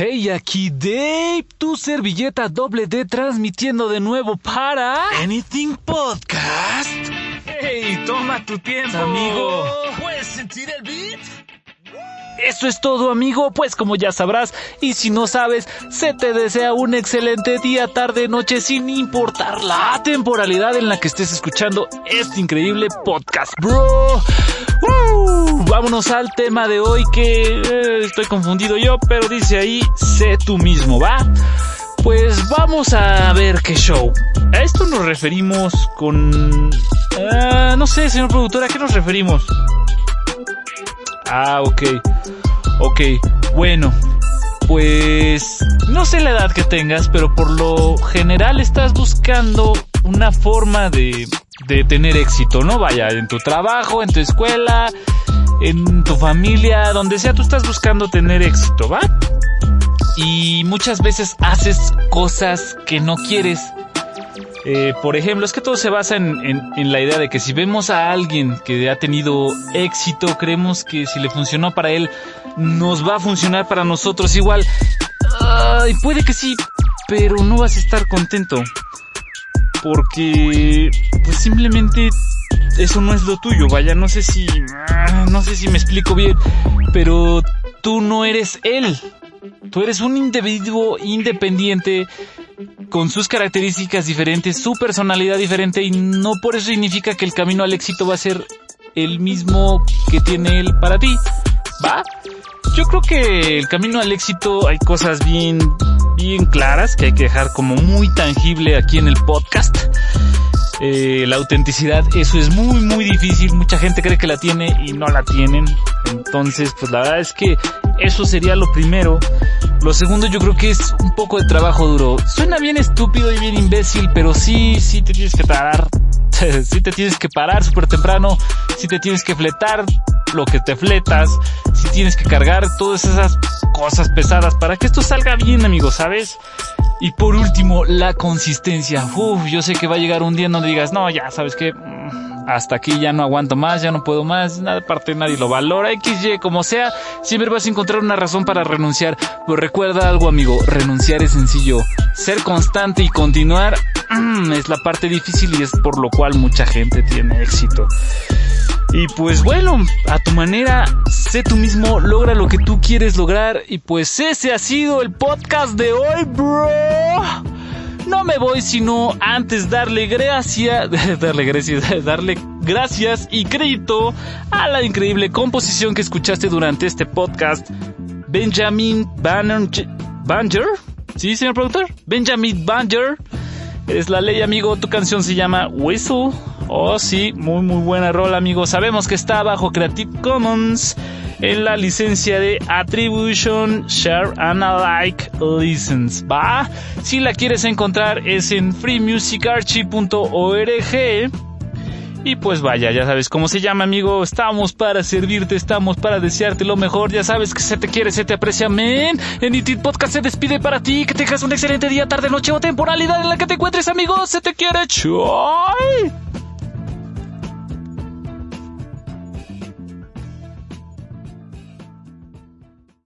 Hey, aquí Dave, tu servilleta doble D transmitiendo de nuevo para Anything Podcast. Hey, toma tu tiempo, amigo. ¿Puedes sentir el beat? Eso es todo, amigo. Pues como ya sabrás, y si no sabes, se te desea un excelente día, tarde, noche, sin importar la temporalidad en la que estés escuchando este increíble podcast, bro. Vámonos al tema de hoy que eh, estoy confundido yo, pero dice ahí, sé tú mismo, ¿va? Pues vamos a ver qué show. A esto nos referimos con... ah, no sé, señor productor, ¿a qué nos referimos? Ah, ok. Ok, bueno. Pues no sé la edad que tengas, pero por lo general estás buscando una forma de, de tener éxito, ¿no? Vaya, en tu trabajo, en tu escuela, en tu familia, donde sea, tú estás buscando tener éxito, ¿va? Y muchas veces haces cosas que no quieres. Eh, por ejemplo, es que todo se basa en, la idea de que si vemos a alguien que ha tenido éxito, creemos que si le funcionó para él, nos va a funcionar para nosotros igual. Ay, puede que sí, pero no vas a estar contento. Porque, pues simplemente eso no es lo tuyo. Vaya, no sé si, no sé si me explico bien, pero tú no eres él. Tú eres un individuo independiente con sus características diferentes, su personalidad diferente y no por eso significa que el camino al éxito va a ser el mismo que tiene él para ti. ¿Va? Yo creo que el camino al éxito hay cosas bien, bien claras que hay que dejar como muy tangible aquí en el podcast. Eh, la autenticidad, eso es muy, muy difícil. Mucha gente cree que la tiene y no la tienen. Entonces, pues la verdad es que eso sería lo primero. Lo segundo yo creo que es un poco de trabajo duro. Suena bien estúpido y bien imbécil, pero sí, sí te tienes que parar. sí te tienes que parar súper temprano. Sí te tienes que fletar lo que te fletas. Sí tienes que cargar todas esas cosas pesadas para que esto salga bien, amigos, ¿sabes? Y por último, la consistencia. Uf, yo sé que va a llegar un día en donde digas, no, ya, ¿sabes qué? Mm, Hasta aquí ya no aguanto más, ya no puedo más, nada, aparte nadie lo valora, XY, como sea, siempre vas a encontrar una razón para renunciar. Pero recuerda algo, amigo, renunciar es sencillo. Ser constante y continuar mm, es la parte difícil y es por lo cual mucha gente tiene éxito. Y pues bueno, a tu manera, sé tú mismo, logra lo que tú quieres lograr. Y pues ese ha sido el podcast de hoy, bro. No me voy sino antes darle gracias, darle gracias, darle gracias y crédito a la increíble composición que escuchaste durante este podcast. Benjamin Banner, Banger, ¿sí, señor productor? Benjamin Banger. Es la ley, amigo. Tu canción se llama Whistle. Oh, sí, muy, muy buena rola, amigo. Sabemos que está bajo Creative Commons en la licencia de Attribution Share and Alike License. Va. Si la quieres encontrar es en freemusicarchive.org. Y pues vaya, ya sabes cómo se llama, amigo. Estamos para servirte, estamos para desearte lo mejor. Ya sabes que se te quiere, se te aprecia, men. En Itit Podcast se despide para ti. Que tengas un excelente día, tarde, noche o temporalidad en la que te encuentres, amigo. Se te quiere, choy.